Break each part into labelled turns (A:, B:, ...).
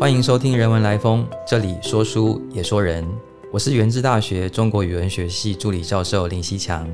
A: 欢迎收听《人文来风》，这里说书也说人。我是原治大学中国语文学系助理教授林希强。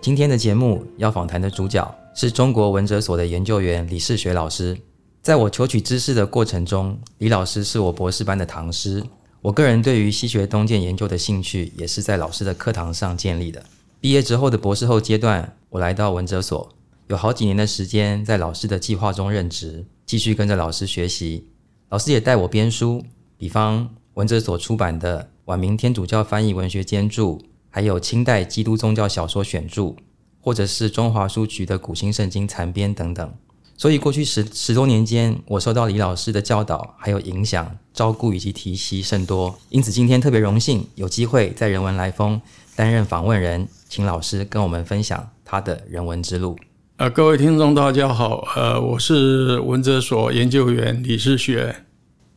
A: 今天的节目要访谈的主角是中国文哲所的研究员李世学老师。在我求取知识的过程中，李老师是我博士班的唐师。我个人对于西学东渐研究的兴趣，也是在老师的课堂上建立的。毕业之后的博士后阶段，我来到文哲所，有好几年的时间在老师的计划中任职，继续跟着老师学习。老师也带我编书，比方文哲所出版的《晚明天主教翻译文学兼著》，还有清代基督宗教小说选著，或者是中华书局的古新圣经残编等等。所以过去十十多年间，我受到李老师的教导还有影响、照顾以及提携甚多。因此今天特别荣幸有机会在人文来风担任访问人，请老师跟我们分享他的人文之路。
B: 呃，各位听众，大家好，呃，我是文哲所研究员李世学。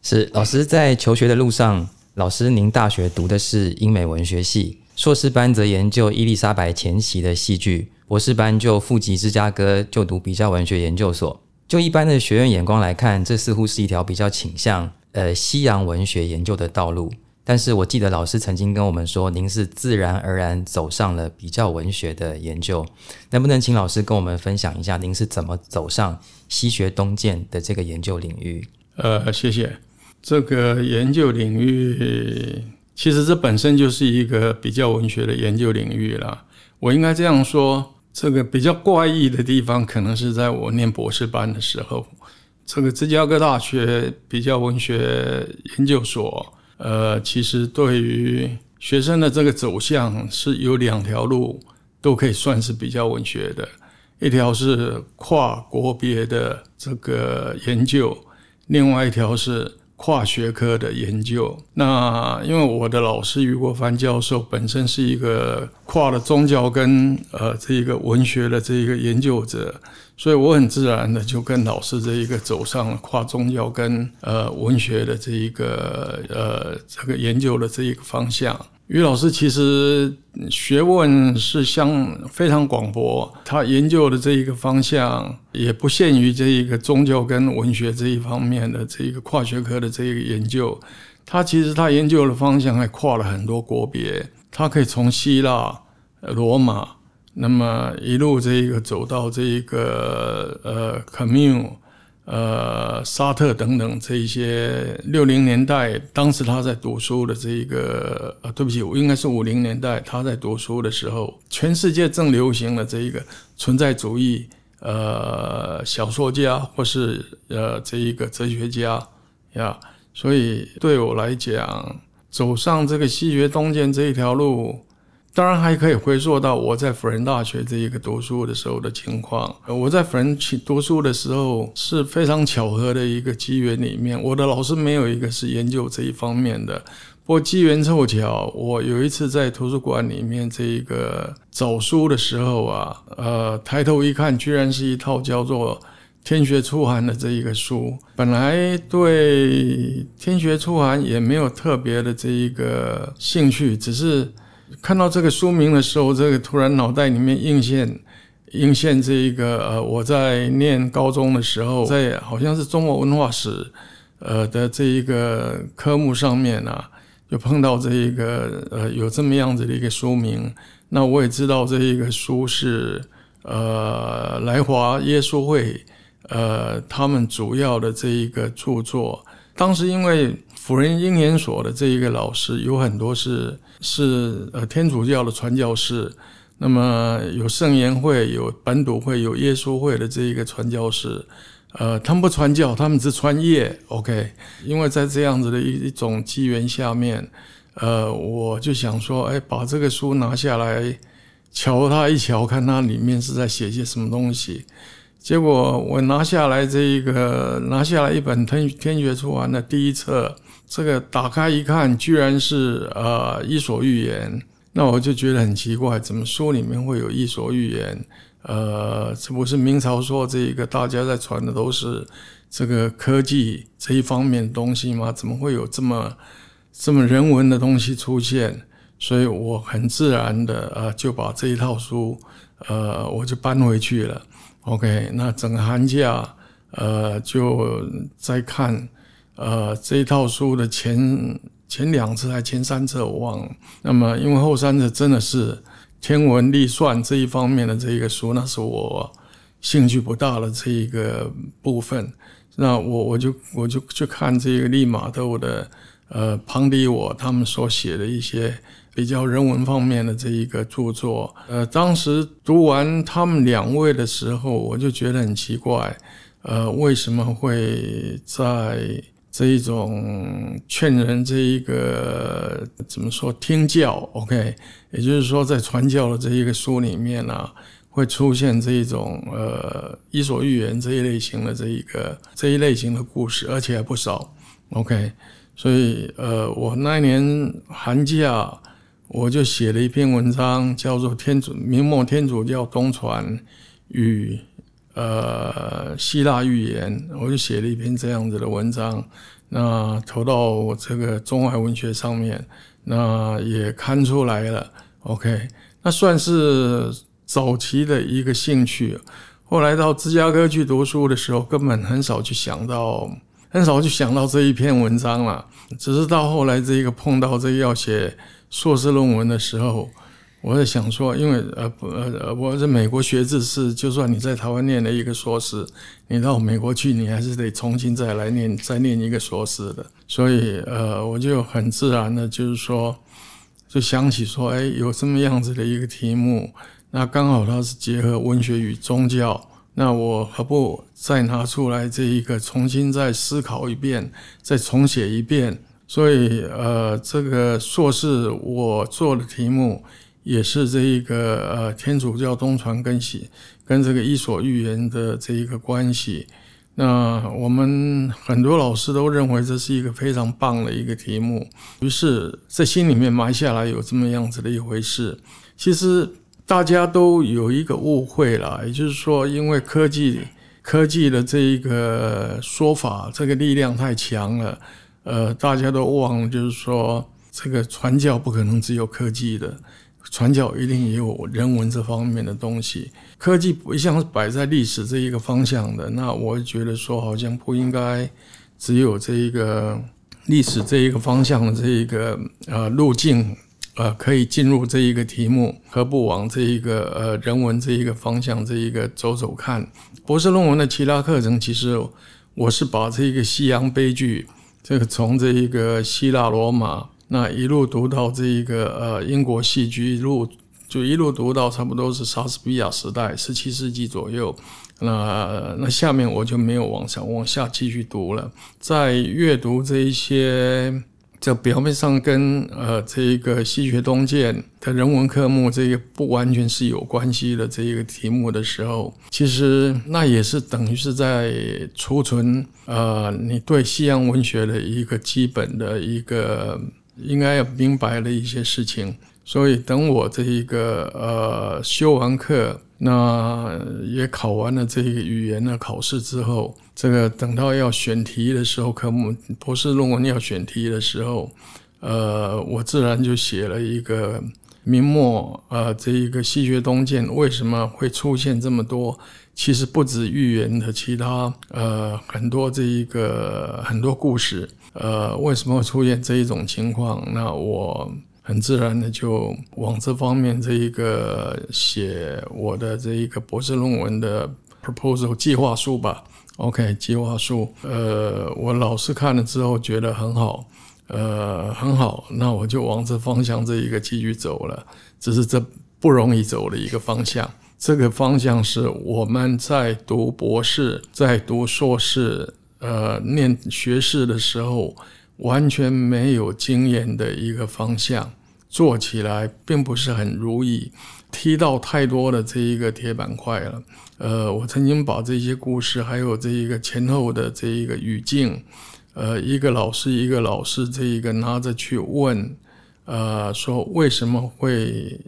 A: 是老师在求学的路上，老师您大学读的是英美文学系，硕士班则研究伊丽莎白前期的戏剧，博士班就赴及芝加哥就读比较文学研究所。就一般的学院眼光来看，这似乎是一条比较倾向呃西洋文学研究的道路。但是我记得老师曾经跟我们说，您是自然而然走上了比较文学的研究。能不能请老师跟我们分享一下，您是怎么走上西学东渐的这个研究领域？
B: 呃，谢谢。这个研究领域，其实这本身就是一个比较文学的研究领域了。我应该这样说，这个比较怪异的地方，可能是在我念博士班的时候，这个芝加哥大学比较文学研究所。呃，其实对于学生的这个走向是有两条路，都可以算是比较文学的。一条是跨国别的这个研究，另外一条是跨学科的研究。那因为我的老师余国藩教授本身是一个跨了宗教跟呃这一个文学的这一个研究者。所以我很自然的就跟老师这一个走上了跨宗教跟呃文学的这一个呃这个研究的这一个方向。于老师其实学问是相非常广博，他研究的这一个方向也不限于这一个宗教跟文学这一方面的这一个跨学科的这一个研究。他其实他研究的方向还跨了很多国别，他可以从希腊、罗马。那么一路这一个走到这一个呃，卡缪、呃，沙特等等这一些六零年代，当时他在读书的这一个呃，对不起，我应该是五零年代他在读书的时候，全世界正流行的这一个存在主义呃小说家或是呃这一个哲学家呀，所以对我来讲，走上这个西学东渐这一条路。当然还可以回溯到我在辅仁大学这一个读书的时候的情况。我在辅仁去读书的时候是非常巧合的一个机缘里面，我的老师没有一个是研究这一方面的。不过机缘凑巧，我有一次在图书馆里面这一个找书的时候啊，呃，抬头一看，居然是一套叫做《天学初寒》的这一个书。本来对《天学初寒》也没有特别的这一个兴趣，只是。看到这个书名的时候，这个突然脑袋里面映现，映现这一个呃，我在念高中的时候，在好像是中国文化史，呃的这一个科目上面啊，就碰到这一个呃有这么样子的一个书名。那我也知道这一个书是呃来华耶稣会呃他们主要的这一个著作。当时因为辅仁英研所的这一个老师有很多是。是呃天主教的传教士，那么有圣言会、有本笃会、有耶稣会的这一个传教士，呃，他们不传教，他们只传业。OK，因为在这样子的一一种机缘下面，呃，我就想说，哎，把这个书拿下来，瞧它一瞧，看它里面是在写些什么东西。结果我拿下来这一个，拿下来一本《天天学出完的第一册。这个打开一看，居然是呃《伊索寓言》，那我就觉得很奇怪，怎么书里面会有《伊索寓言》？呃，这不是明朝说这一个大家在传的都是这个科技这一方面东西吗？怎么会有这么这么人文的东西出现？所以我很自然的呃就把这一套书呃我就搬回去了。OK，那整个寒假呃就在看。呃这一套书的前前两册还前三册我忘了。那么因为后三册真的是天文历算这一方面的这一个书，那是我兴趣不大的这一个部分。那我我就我就去看这个利玛窦的呃庞迪我他们所写的一些比较人文方面的这一个著作。呃，当时读完他们两位的时候，我就觉得很奇怪。呃，为什么会在这一种劝人这一个怎么说听教？OK，也就是说在传教的这一个书里面呢，会出现这一种呃《伊索寓言》这一类型的这一个这一类型的故事，而且还不少。OK，所以呃，我那一年寒假我就写了一篇文章，叫做《天主明末天主教东传与》。呃，希腊寓言，我就写了一篇这样子的文章，那投到我这个中外文学上面，那也刊出来了。OK，那算是早期的一个兴趣。后来到芝加哥去读书的时候，根本很少去想到，很少去想到这一篇文章了。只是到后来这个碰到这个要写硕士论文的时候。我在想说，因为呃不呃，我在美国学制是，就算你在台湾念了一个硕士，你到美国去，你还是得重新再来念，再念一个硕士的。所以呃，我就很自然的，就是说，就想起说，哎，有这么样子的一个题目，那刚好它是结合文学与宗教，那我何不再拿出来这一个，重新再思考一遍，再重写一遍？所以呃，这个硕士我做的题目。也是这一个呃天主教东传跟西跟这个伊索寓言的这一个关系，那我们很多老师都认为这是一个非常棒的一个题目，于是，在心里面埋下来有这么样子的一回事。其实大家都有一个误会了，也就是说，因为科技科技的这一个说法，这个力量太强了，呃，大家都忘了，就是说，这个传教不可能只有科技的。传教一定也有人文这方面的东西，科技不一向是摆在历史这一个方向的。那我觉得说，好像不应该只有这一个历史这一个方向的这一个呃路径，呃可以进入这一个题目，何不往这一个呃人文这一个方向这一个走走看？博士论文的其他课程，其实我是把这一个西洋悲剧，这个从这一个希腊罗马。那一路读到这一个呃英国戏剧，一路就一路读到差不多是莎士比亚时代，十七世纪左右。那那下面我就没有往下往下继续读了。在阅读这一些，这表面上跟呃这一个西学东渐的人文科目这个不完全是有关系的这一个题目的时候，其实那也是等于是在储存呃你对西洋文学的一个基本的一个。应该要明白了一些事情，所以等我这一个呃修完课，那也考完了这个语言的考试之后，这个等到要选题的时候，科目博士论文要选题的时候，呃，我自然就写了一个明末呃这一个西学东渐为什么会出现这么多，其实不止寓言的其他呃很多这一个很多故事。呃，为什么会出现这一种情况？那我很自然的就往这方面这一个写我的这一个博士论文的 proposal 计划书吧。OK，计划书。呃，我老师看了之后觉得很好，呃，很好，那我就往这方向这一个继续走了。只是这不容易走的一个方向。这个方向是我们在读博士，在读硕士。呃，念学士的时候完全没有经验的一个方向，做起来并不是很如意，踢到太多的这一个铁板块了。呃，我曾经把这些故事，还有这一个前后的这一个语境，呃，一个老师一个老师这一个拿着去问，呃，说为什么会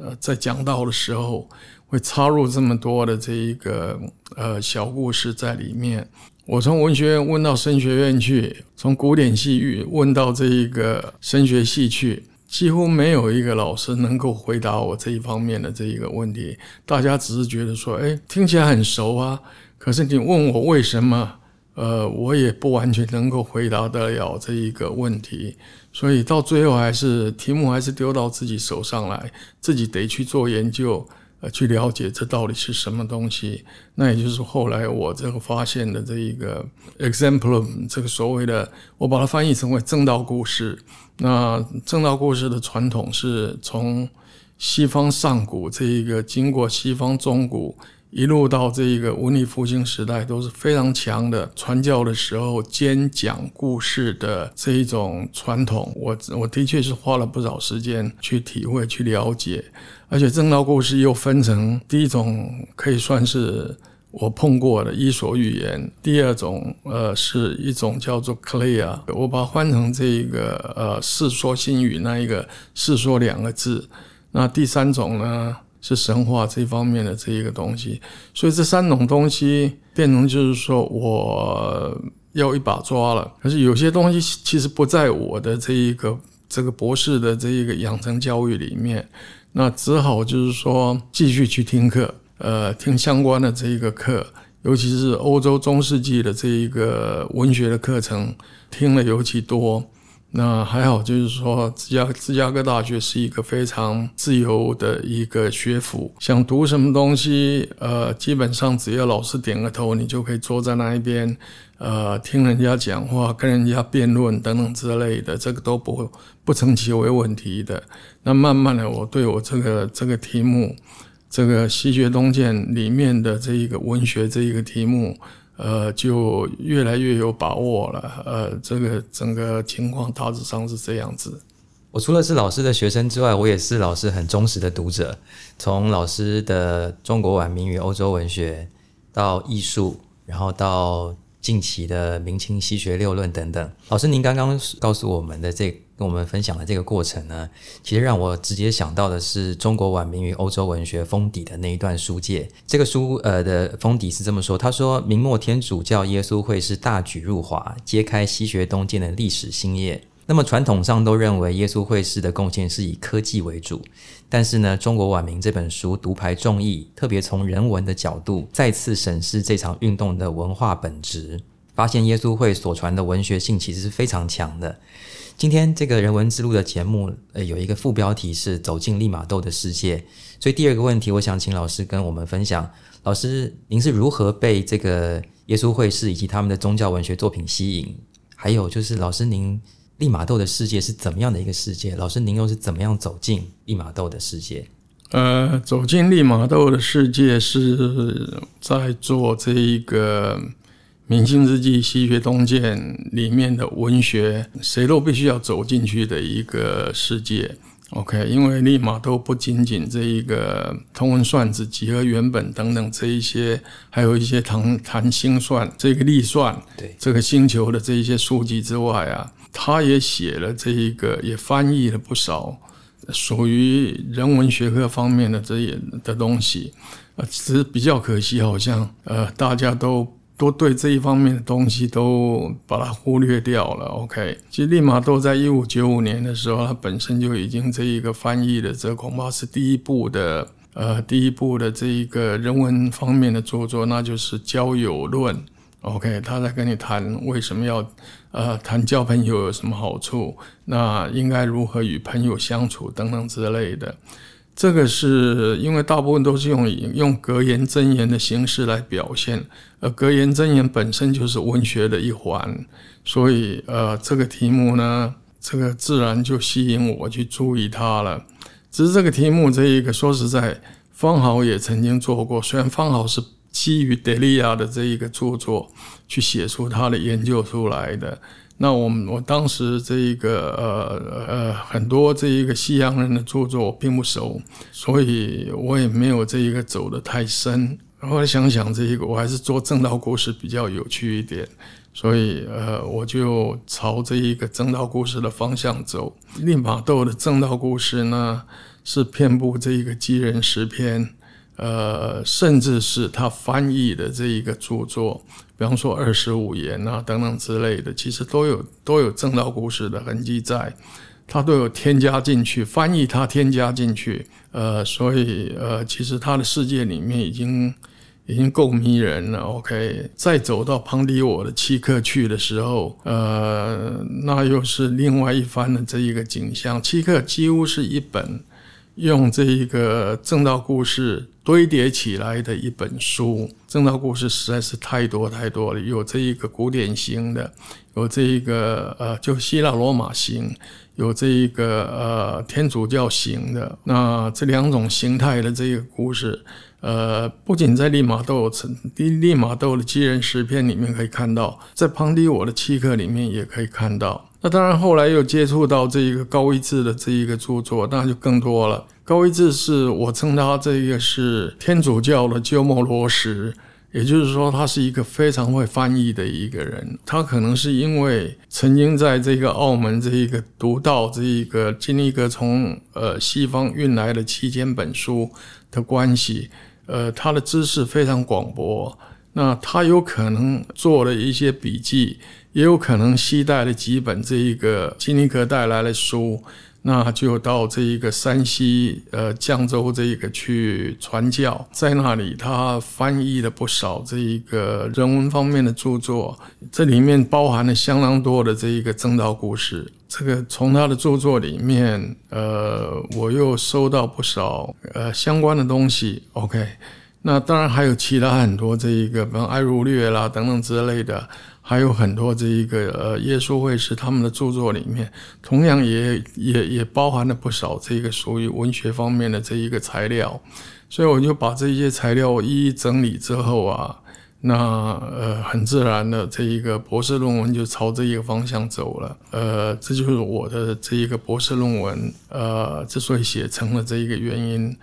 B: 呃在讲道的时候会插入这么多的这一个呃小故事在里面。我从文学院问到声学院去，从古典戏剧问到这一个声学系去，几乎没有一个老师能够回答我这一方面的这一个问题。大家只是觉得说，哎，听起来很熟啊。可是你问我为什么，呃，我也不完全能够回答得了这一个问题，所以到最后还是题目还是丢到自己手上来，自己得去做研究，呃，去了解这到底是什么东西。那也就是后来我这个发现的这一个 example，这个所谓的，我把它翻译成为正道故事。那正道故事的传统是从西方上古这一个经过西方中古。一路到这一个文艺复兴时代都是非常强的传教的时候兼讲故事的这一种传统，我我的确是花了不少时间去体会、去了解，而且正道故事又分成第一种可以算是我碰过的伊索寓言，第二种呃是一种叫做 Clear，我把它换成这一个呃世说新语那一个世说两个字，那第三种呢？是神话这方面的这一个东西，所以这三种东西变成就是说我要一把抓了。可是有些东西其实不在我的这一个这个博士的这一个养成教育里面，那只好就是说继续去听课，呃，听相关的这一个课，尤其是欧洲中世纪的这一个文学的课程，听了尤其多。那还好，就是说，芝加芝加哥大学是一个非常自由的一个学府，想读什么东西，呃，基本上只要老师点个头，你就可以坐在那一边，呃，听人家讲话，跟人家辩论等等之类的，这个都不会不成其为问题的。那慢慢的，我对我这个这个题目，这个西学东渐里面的这一个文学这一个题目。呃，就越来越有把握了。呃，这个整个情况大致上是这样子。
A: 我除了是老师的学生之外，我也是老师很忠实的读者。从老师的中国晚明与欧洲文学，到艺术，然后到近期的明清西学六论等等。老师，您刚刚告诉我们的这。跟我们分享的这个过程呢，其实让我直接想到的是中国晚明与欧洲文学封底的那一段书界。这个书呃的封底是这么说：他说明末天主教耶稣会是大举入华，揭开西学东渐的历史新页。那么传统上都认为耶稣会士的贡献是以科技为主，但是呢，中国晚明这本书独排众议，特别从人文的角度再次审视这场运动的文化本质，发现耶稣会所传的文学性其实是非常强的。今天这个人文之路的节目，呃，有一个副标题是“走进利玛窦的世界”。所以第二个问题，我想请老师跟我们分享：老师，您是如何被这个耶稣会士以及他们的宗教文学作品吸引？还有就是，老师您利玛窦的世界是怎么样的一个世界？老师您又是怎么样走进利玛窦的世界？
B: 呃，走进利玛窦的世界是在做这一个。明清之际，西学东渐里面的文学，谁都必须要走进去的一个世界。OK，因为立马都不仅仅这一个通文算子、几何原本等等这一些，还有一些谈谈星算、这个历算，
A: 对
B: 这个星球的这一些书籍之外啊，他也写了这一个，也翻译了不少属于人文学科方面的这些的东西。呃，只是比较可惜，好像呃，大家都。都对这一方面的东西都把它忽略掉了。OK，其实利玛窦在一五九五年的时候，他本身就已经这一个翻译的，这恐怕是第一部的呃第一部的这一个人文方面的著作，那就是交友论。OK，他在跟你谈为什么要呃谈交朋友有什么好处，那应该如何与朋友相处等等之类的。这个是因为大部分都是用用格言真言的形式来表现，而格言真言本身就是文学的一环，所以呃，这个题目呢，这个自然就吸引我去注意它了。只是这个题目这一个，说实在，方豪也曾经做过，虽然方豪是基于德利亚的这一个著作去写出他的研究出来的。那我们我当时这一个呃呃很多这一个西洋人的著作我并不熟，所以我也没有这一个走得太深。后来想想这一个，我还是做正道故事比较有趣一点，所以呃我就朝这一个正道故事的方向走。利玛窦的正道故事呢，是遍布这一个基人诗篇。呃，甚至是他翻译的这一个著作，比方说《二十五言》啊等等之类的，其实都有都有正道故事的痕迹在，他都有添加进去，翻译他添加进去。呃，所以呃，其实他的世界里面已经已经够迷人了。OK，再走到庞迪我的契克去的时候，呃，那又是另外一番的这一个景象。契克几乎是一本用这一个正道故事堆叠起来的一本书。正道故事实在是太多太多了，有这一个古典型的，有这一个呃，就希腊罗马型。有这一个呃天主教型的，那这两种形态的这个故事，呃，不仅在利玛窦成利利玛窦的基人诗篇里面可以看到，在庞迪我的契克里面也可以看到。那当然后来又接触到这一个高一智的这一个著作，那就更多了。高一智是我称他这个是天主教的鸠摩罗什。也就是说，他是一个非常会翻译的一个人。他可能是因为曾经在这个澳门这一个读到这一个经历一个从呃西方运来的七千本书的关系，呃，他的知识非常广博。那他有可能做了一些笔记，也有可能携带了几本这一个金尼格带来的书。那就到这一个山西呃绛州这一个去传教，在那里他翻译了不少这一个人文方面的著作，这里面包含了相当多的这一个正道故事。这个从他的著作里面，呃，我又收到不少呃相关的东西。OK，那当然还有其他很多这一个，比如爱如略啦等等之类的。还有很多这一个呃耶稣会士他们的著作里面，同样也也也包含了不少这个属于文学方面的这一个材料，所以我就把这些材料一一整理之后啊，那呃很自然的这一个博士论文就朝这一个方向走了，呃这就是我的这一个博士论文呃之所以写成了这一个原因。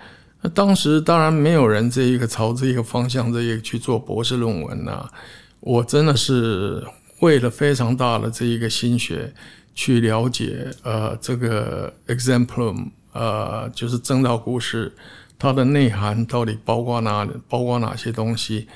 B: 那当时当然没有人这一个朝这一个方向这一个去做博士论文呐。我真的是费了非常大的这一个心血去了解，呃，这个 example，呃，就是正道故事，它的内涵到底包括哪包括哪些东西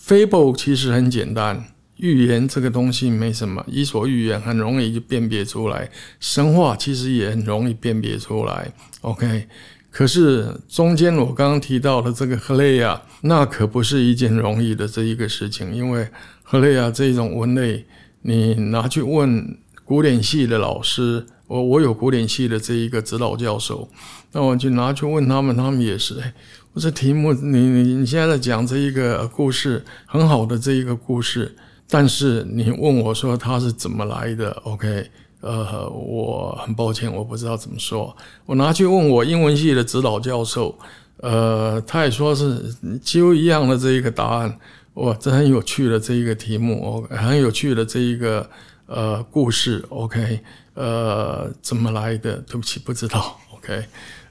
B: ？fable 其实很简单，寓言这个东西没什么，伊索寓言很容易就辨别出来，神话其实也很容易辨别出来。OK。可是中间我刚刚提到的这个赫雷亚，那可不是一件容易的这一个事情，因为赫雷亚这种文类，你拿去问古典系的老师，我我有古典系的这一个指导教授，那我就拿去问他们，他们也是，哎，我这题目你你你现在在讲这一个故事，很好的这一个故事，但是你问我说它是怎么来的？OK。呃，我很抱歉，我不知道怎么说。我拿去问我英文系的指导教授，呃，他也说是几乎一样的这一个答案。哇，这很有趣的这一个题目，很有趣的这一个呃故事。OK，呃，怎么来的？对不起，不知道。OK，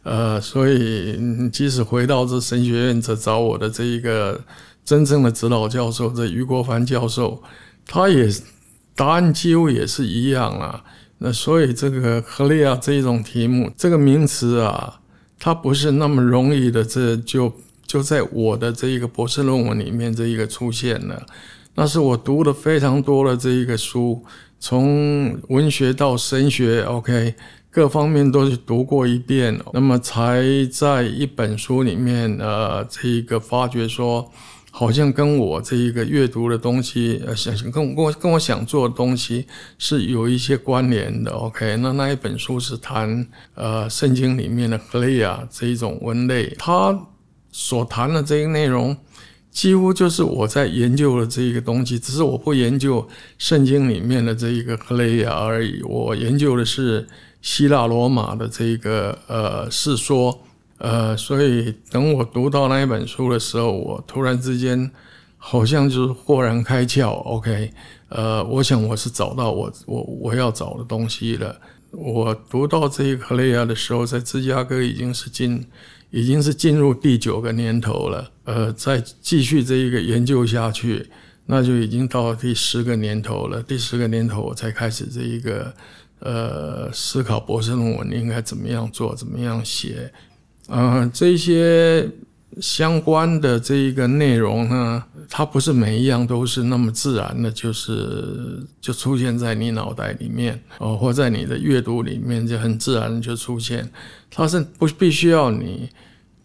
B: 呃，所以即使回到这神学院，这找我的这一个真正的指导教授，这余国凡教授，他也答案几乎也是一样啊。那所以这个赫利亚这一种题目，这个名词啊，它不是那么容易的，这就就在我的这一个博士论文里面这一个出现了。那是我读了非常多的这一个书，从文学到神学，OK，各方面都是读过一遍，那么才在一本书里面，呃，这一个发觉说。好像跟我这一个阅读的东西，呃，想想跟我跟我跟我想做的东西是有一些关联的。OK，那那一本书是谈呃圣经里面的格雷亚这一种文类，他所谈的这个内容几乎就是我在研究的这一个东西，只是我不研究圣经里面的这一个格雷亚而已，我研究的是希腊罗马的这一个呃世说。呃，所以等我读到那一本书的时候，我突然之间好像就是豁然开窍。OK，呃，我想我是找到我我我要找的东西了。我读到这一克雷亚的时候，在芝加哥已经是进已经是进入第九个年头了。呃，再继续这一个研究下去，那就已经到第十个年头了。第十个年头，我才开始这一个呃思考博士论文应该怎么样做，怎么样写。呃，这些相关的这一个内容呢，它不是每一样都是那么自然的，就是就出现在你脑袋里面哦，或在你的阅读里面就很自然的就出现。它是不必须要你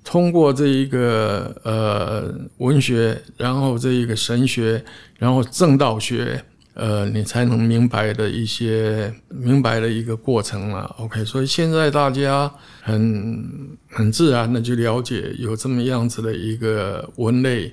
B: 通过这一个呃文学，然后这一个神学，然后正道学，呃，你才能明白的一些明白的一个过程了。OK，所以现在大家很很自然的就了解有这么样子的一个文类，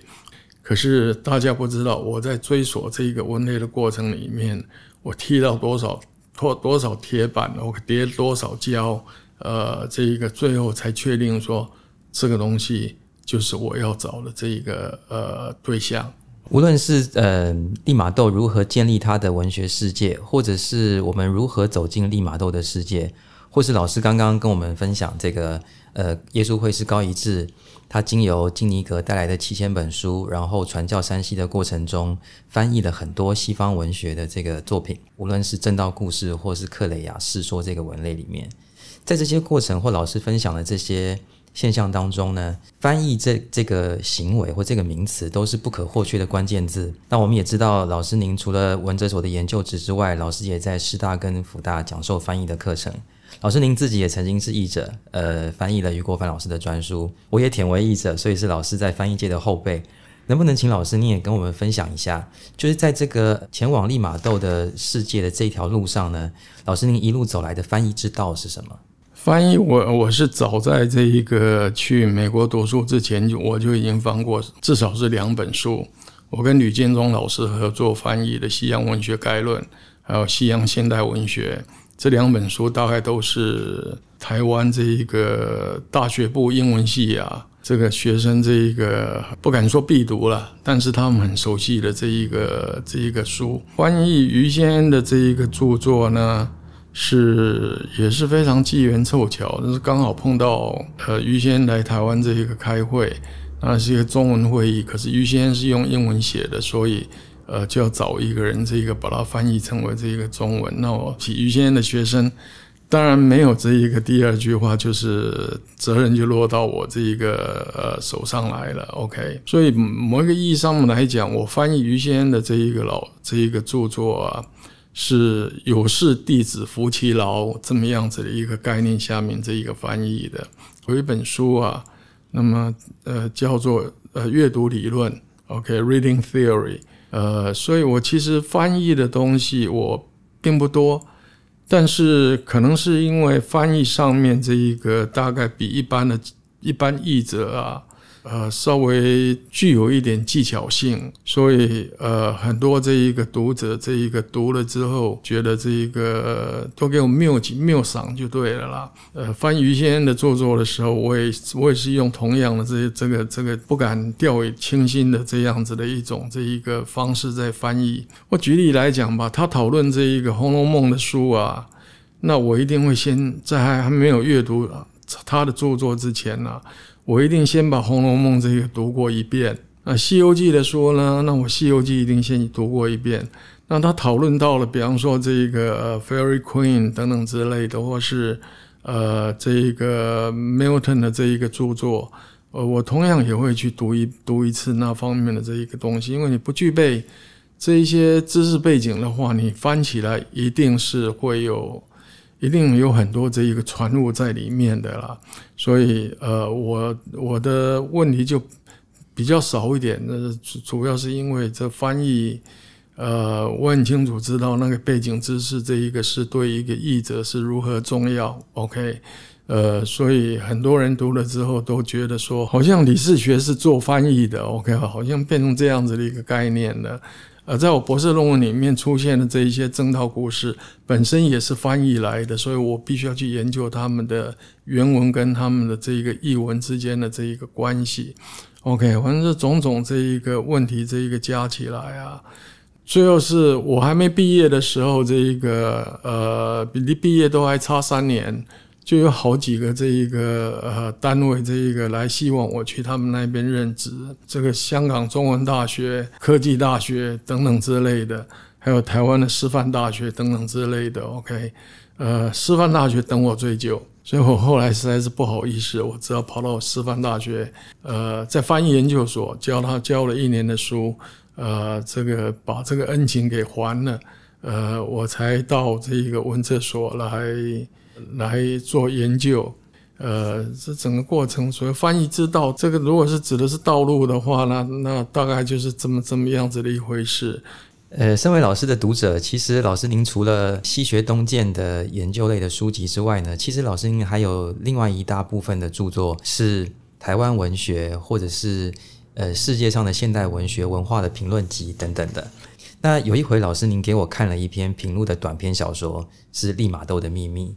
B: 可是大家不知道我在追索这个文类的过程里面，我踢到多少多多少铁板，我叠多少胶，呃，这一个最后才确定说。这个东西就是我要找的这一个呃对象。
A: 无论是呃利玛窦如何建立他的文学世界，或者是我们如何走进利玛窦的世界，或是老师刚刚跟我们分享这个呃耶稣会是高一致，他经由金尼格带来的七千本书，然后传教山西的过程中，翻译了很多西方文学的这个作品，无论是正道故事，或是克雷亚世说这个文类里面，在这些过程或老师分享的这些。现象当中呢，翻译这这个行为或这个名词都是不可或缺的关键字。那我们也知道，老师您除了文哲所的研究职之外，老师也在师大跟辅大讲授翻译的课程。老师您自己也曾经是译者，呃，翻译了余国凡老师的专书。我也忝为译者，所以是老师在翻译界的后辈。能不能请老师你也跟我们分享一下，就是在这个前往利玛窦的世界的这条路上呢，老师您一路走来的翻译之道是什么？
B: 翻译我我是早在这一个去美国读书之前，我就已经翻过至少是两本书。我跟吕建中老师合作翻译的《西洋文学概论》，还有《西洋现代文学》这两本书，大概都是台湾这一个大学部英文系啊，这个学生这一个不敢说必读了，但是他们很熟悉的这一个这一个书。翻译于先生的这一个著作呢？是也是非常机缘凑巧，就是刚好碰到呃于先来台湾这一个开会，那是一个中文会议，可是于先是用英文写的，所以呃就要找一个人这个把它翻译成为这一个中文。那我于先的学生当然没有这一个第二句话，就是责任就落到我这一个呃手上来了。OK，所以某一个意义上来讲，我翻译于先的这一个老这一个著作啊。是有事弟子服其劳这么样子的一个概念下面这一个翻译的，有一本书啊，那么呃叫做呃阅读理论，OK，reading theory，呃，所以我其实翻译的东西我并不多，但是可能是因为翻译上面这一个大概比一般的一般译者啊。呃，稍微具有一点技巧性，所以呃，很多这一个读者，这一个读了之后，觉得这一个都给我妙几妙赏就对了啦。呃，翻于先生的著作的时候，我也我也是用同样的这这个这个不敢掉以轻心的这样子的一种这一个方式在翻译。我举例来讲吧，他讨论这一个《红楼梦》的书啊，那我一定会先在还还没有阅读他的著作之前呢。我一定先把《红楼梦》这个读过一遍。那《西游记》的书呢？那我《西游记》一定先读过一遍。那他讨论到了，比方说这个 Fairy Queen 等等之类的，或是呃这一个 Milton 的这一个著作，呃，我同样也会去读一读一次那方面的这一个东西。因为你不具备这一些知识背景的话，你翻起来一定是会有。一定有很多这一个传入在里面的啦，所以呃，我我的问题就比较少一点。那主主要是因为这翻译，呃，我很清楚知道那个背景知识，这一个是对一个译者是如何重要。OK，呃，所以很多人读了之后都觉得说，好像李世学是做翻译的。OK，好像变成这样子的一个概念了。呃，在我博士论文里面出现的这一些正道故事，本身也是翻译来的，所以我必须要去研究他们的原文跟他们的这一个译文之间的这一个关系。OK，反正这种种这一个问题，这一个加起来啊，最后是我还没毕业的时候，这一个呃，离毕业都还差三年。就有好几个这一个呃单位，这一个来希望我去他们那边任职，这个香港中文大学、科技大学等等之类的，还有台湾的师范大学等等之类的。OK，呃，师范大学等我最久，所以我后来实在是不好意思，我只好跑到师范大学，呃，在翻译研究所教他教了一年的书，呃，这个把这个恩情给还了，呃，我才到这一个文哲所来。来做研究，呃，这整个过程，所谓翻译之道，这个如果是指的是道路的话，那那大概就是这么这么样子的一回事。
A: 呃，身为老师的读者，其实老师您除了西学东渐的研究类的书籍之外呢，其实老师您还有另外一大部分的著作是台湾文学或者是呃世界上的现代文学文化的评论集等等的。那有一回，老师您给我看了一篇评论的短篇小说，是《利玛窦的秘密》。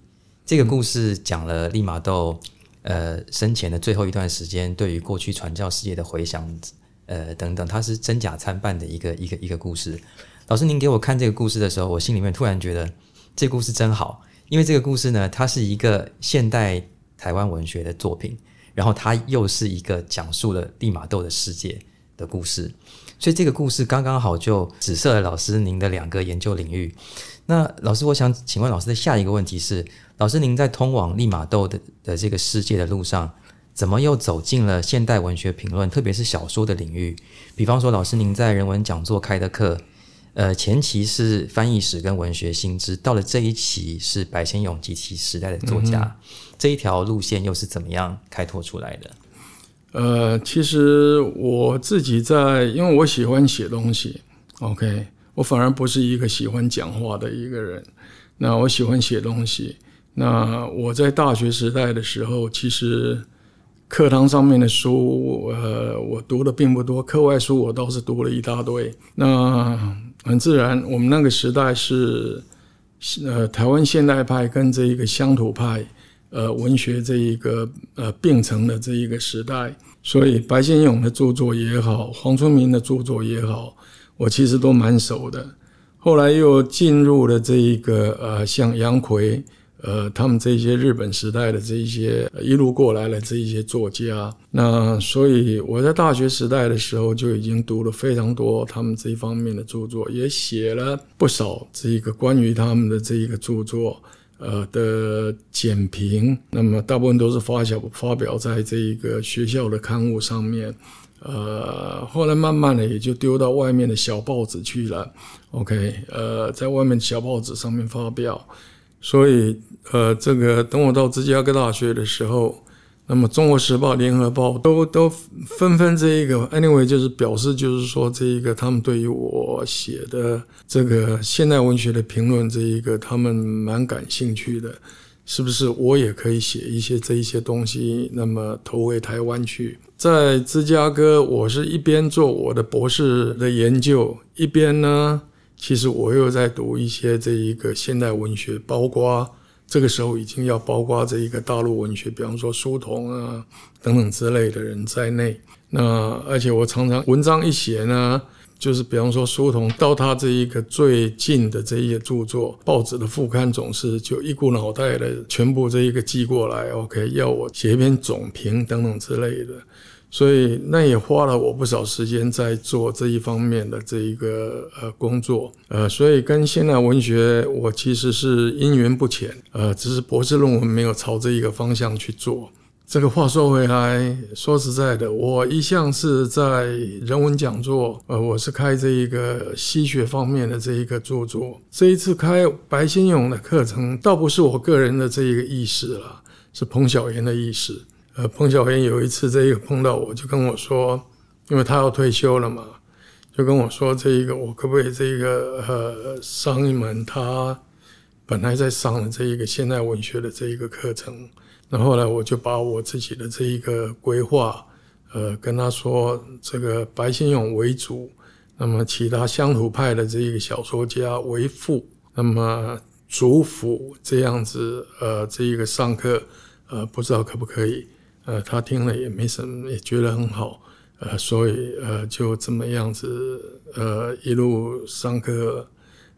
A: 这个故事讲了利玛窦呃生前的最后一段时间，对于过去传教世界的回想，呃等等，它是真假参半的一个一个一个故事。老师，您给我看这个故事的时候，我心里面突然觉得这故事真好，因为这个故事呢，它是一个现代台湾文学的作品，然后它又是一个讲述了利玛窦的世界的故事，所以这个故事刚刚好就紫色了老师您的两个研究领域。那老师，我想请问老师的下一个问题是。老师，您在通往利玛窦的的这个世界的路上，怎么又走进了现代文学评论，特别是小说的领域？比方说，老师您在人文讲座开的课，呃，前期是翻译史跟文学新知，到了这一期是白先勇及其时代的作家，这一条路线又是怎么样开拓出来的？
B: 呃，其实我自己在，因为我喜欢写东西，OK，我反而不是一个喜欢讲话的一个人，那我喜欢写东西。那我在大学时代的时候，其实课堂上面的书，呃，我读的并不多，课外书我倒是读了一大堆。那很自然，我们那个时代是呃台湾现代派跟这一个乡土派呃文学这一个呃并成的这一个时代，所以白先勇的著作也好，黄春明的著作也好，我其实都蛮熟的。后来又进入了这一个呃像杨奎。呃，他们这些日本时代的这一些一路过来的这一些作家，那所以我在大学时代的时候就已经读了非常多他们这一方面的著作，也写了不少这一个关于他们的这一个著作，呃的简评。那么大部分都是发小发表在这一个学校的刊物上面，呃，后来慢慢的也就丢到外面的小报纸去了。OK，呃，在外面小报纸上面发表。所以，呃，这个等我到芝加哥大学的时候，那么《中国时报》《联合报》都都纷纷这一个，anyway，就是表示，就是说这一个他们对于我写的这个现代文学的评论，这一个他们蛮感兴趣的，是不是我也可以写一些这一些东西，那么投回台湾去？在芝加哥，我是一边做我的博士的研究，一边呢。其实我又在读一些这一个现代文学，包括这个时候已经要包括这一个大陆文学，比方说书童啊等等之类的人在内。那而且我常常文章一写呢，就是比方说书童到他这一个最近的这一些著作，报纸的副刊总是就一股脑袋的全部这一个寄过来，OK，要我写一篇总评等等之类的。所以那也花了我不少时间在做这一方面的这一个呃工作，呃，所以跟现代文学我其实是因缘不浅，呃，只是博士论文没有朝这一个方向去做。这个话说回来，说实在的，我一向是在人文讲座，呃，我是开这一个西学方面的这一个著作。这一次开白先勇的课程，倒不是我个人的这一个意识了，是彭晓岩的意识。呃，彭小岩有一次这一个碰到我，就跟我说，因为他要退休了嘛，就跟我说这一个我可不可以这一个呃上一门他本来在上的这一个现代文学的这一个课程。那后来我就把我自己的这一个规划，呃，跟他说，这个白先勇为主，那么其他乡土派的这一个小说家为辅，那么主辅这样子，呃，这一个上课，呃，不知道可不可以。呃，他听了也没什么，也觉得很好，呃，所以呃，就这么样子，呃，一路上课，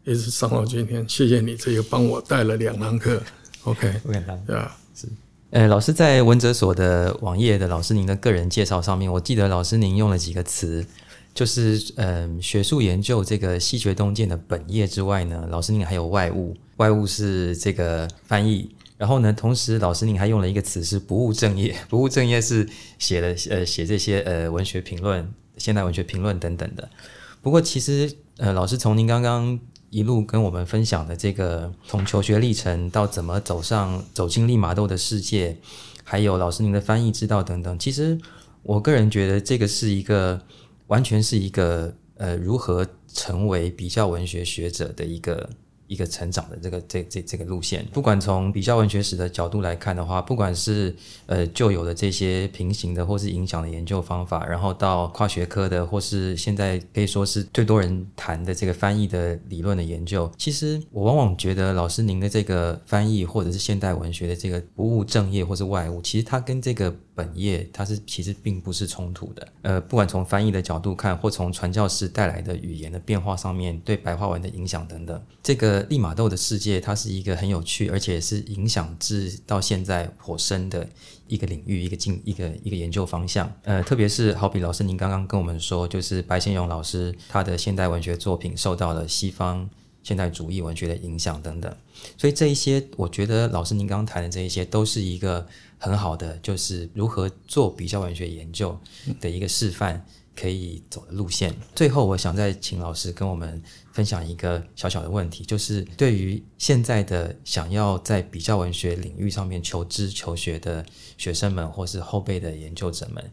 B: 一直上到今天。谢谢你，这个帮我带了两堂课，OK，
A: 不敢当，对吧？是，呃，老师在文哲所的网页的老师您的个人介绍上面，我记得老师您用了几个词，就是嗯，学术研究这个西学东渐的本业之外呢，老师您还有外务，外务是这个翻译。然后呢？同时，老师您还用了一个词是“不务正业”。不务正业是写了呃写这些呃文学评论、现代文学评论等等的。不过，其实呃，老师从您刚刚一路跟我们分享的这个从求学历程到怎么走上走进利玛窦的世界，还有老师您的翻译之道等等。其实我个人觉得这个是一个完全是一个呃如何成为比较文学学者的一个。一个成长的这个这这这个路线，不管从比较文学史的角度来看的话，不管是呃旧有的这些平行的或是影响的研究方法，然后到跨学科的，或是现在可以说是最多人谈的这个翻译的理论的研究，其实我往往觉得老师您的这个翻译或者是现代文学的这个不务正业或是外务，其实它跟这个本业它是其实并不是冲突的。呃，不管从翻译的角度看，或从传教士带来的语言的变化上面对白话文的影响等等，这个。利玛窦的世界，它是一个很有趣，而且是影响至到现在颇深的一个领域，一个进一个一个研究方向。呃，特别是好比老师您刚刚跟我们说，就是白先勇老师他的现代文学作品受到了西方现代主义文学的影响等等。所以这一些，我觉得老师您刚刚谈的这一些，都是一个很好的，就是如何做比较文学研究的一个示范。可以走的路线。最后，我想再请老师跟我们分享一个小小的问题，就是对于现在的想要在比较文学领域上面求知求学的学生们，或是后辈的研究者们，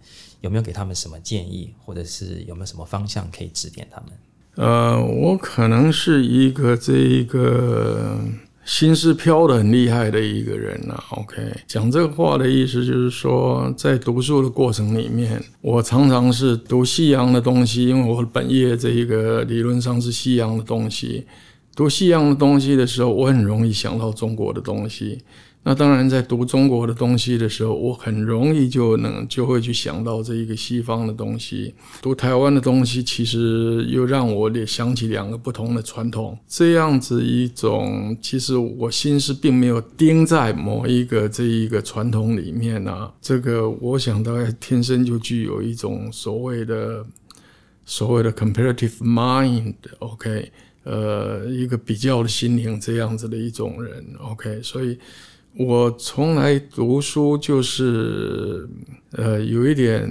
A: 有没有给他们什么建议，或者是有没有什么方向可以指点他们？
B: 呃，我可能是一个这一个。心思飘的很厉害的一个人呐，OK，讲这个话的意思就是说，在读书的过程里面，我常常是读西洋的东西，因为我本业这一个理论上是西洋的东西。读西洋的东西的时候，我很容易想到中国的东西。那当然，在读中国的东西的时候，我很容易就能就会去想到这一个西方的东西。读台湾的东西，其实又让我也想起两个不同的传统。这样子一种，其实我心思并没有盯在某一个这一个传统里面啊。这个我想大概天生就具有一种所谓的所谓的 comparative mind，OK，呃，一个比较的心灵这样子的一种人，OK，所以。我从来读书就是，呃，有一点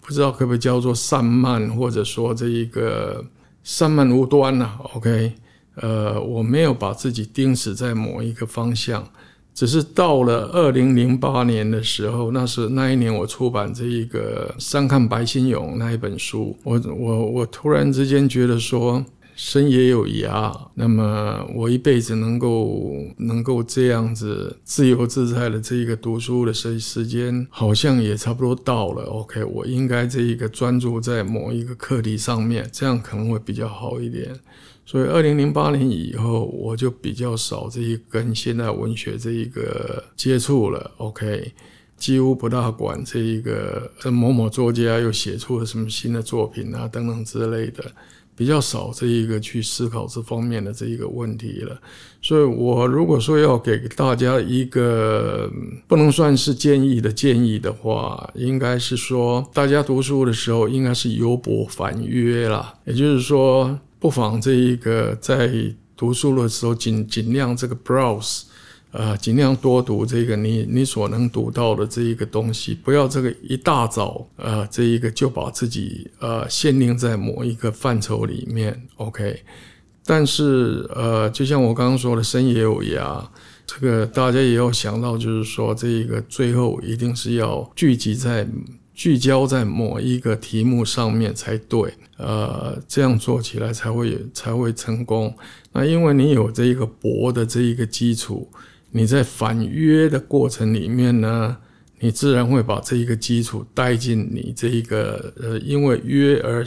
B: 不知道可不可以叫做散漫，或者说这一个散漫无端呐。OK，呃，我没有把自己钉死在某一个方向，只是到了二零零八年的时候，那是那一年我出版这一个《三看白先勇》那一本书，我我我突然之间觉得说。生也有涯，那么我一辈子能够能够这样子自由自在的这一个读书的时时间，好像也差不多到了。OK，我应该这一个专注在某一个课题上面，这样可能会比较好一点。所以，二零零八年以后，我就比较少这一跟现代文学这一个接触了。OK，几乎不大管这一个这某某作家又写出了什么新的作品啊等等之类的。比较少这一个去思考这方面的这一个问题了，所以我如果说要给大家一个不能算是建议的建议的话，应该是说大家读书的时候应该是由博反约啦，也就是说不妨这一个在读书的时候尽尽量这个 browse。呃，尽量多读这个你你所能读到的这一个东西，不要这个一大早呃这一个就把自己呃限定在某一个范畴里面，OK。但是呃，就像我刚刚说的，生也有涯，这个大家也要想到，就是说这一个最后一定是要聚集在聚焦在某一个题目上面才对，呃，这样做起来才会才会成功。那因为你有这一个博的这一个基础。你在反约的过程里面呢，你自然会把这一个基础带进你这一个呃，因为约而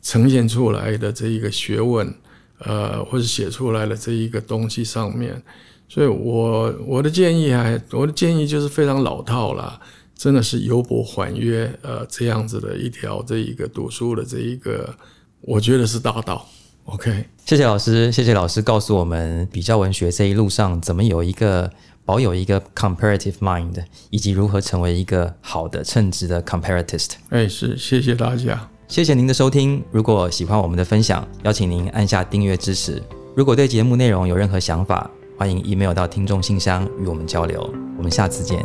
B: 呈现出来的这一个学问，呃，或者写出来的这一个东西上面。所以，我我的建议还，我的建议就是非常老套了，真的是由博缓约，呃，这样子的一条这一个读书的这一个，我觉得是大道。OK，
A: 谢谢老师，谢谢老师告诉我们比较文学这一路上怎么有一个保有一个 comparative mind，以及如何成为一个好的称职的 comparatist。
B: 哎，是，谢谢大家，
A: 谢谢您的收听。如果喜欢我们的分享，邀请您按下订阅支持。如果对节目内容有任何想法，欢迎 email 到听众信箱与我们交流。我们下次见。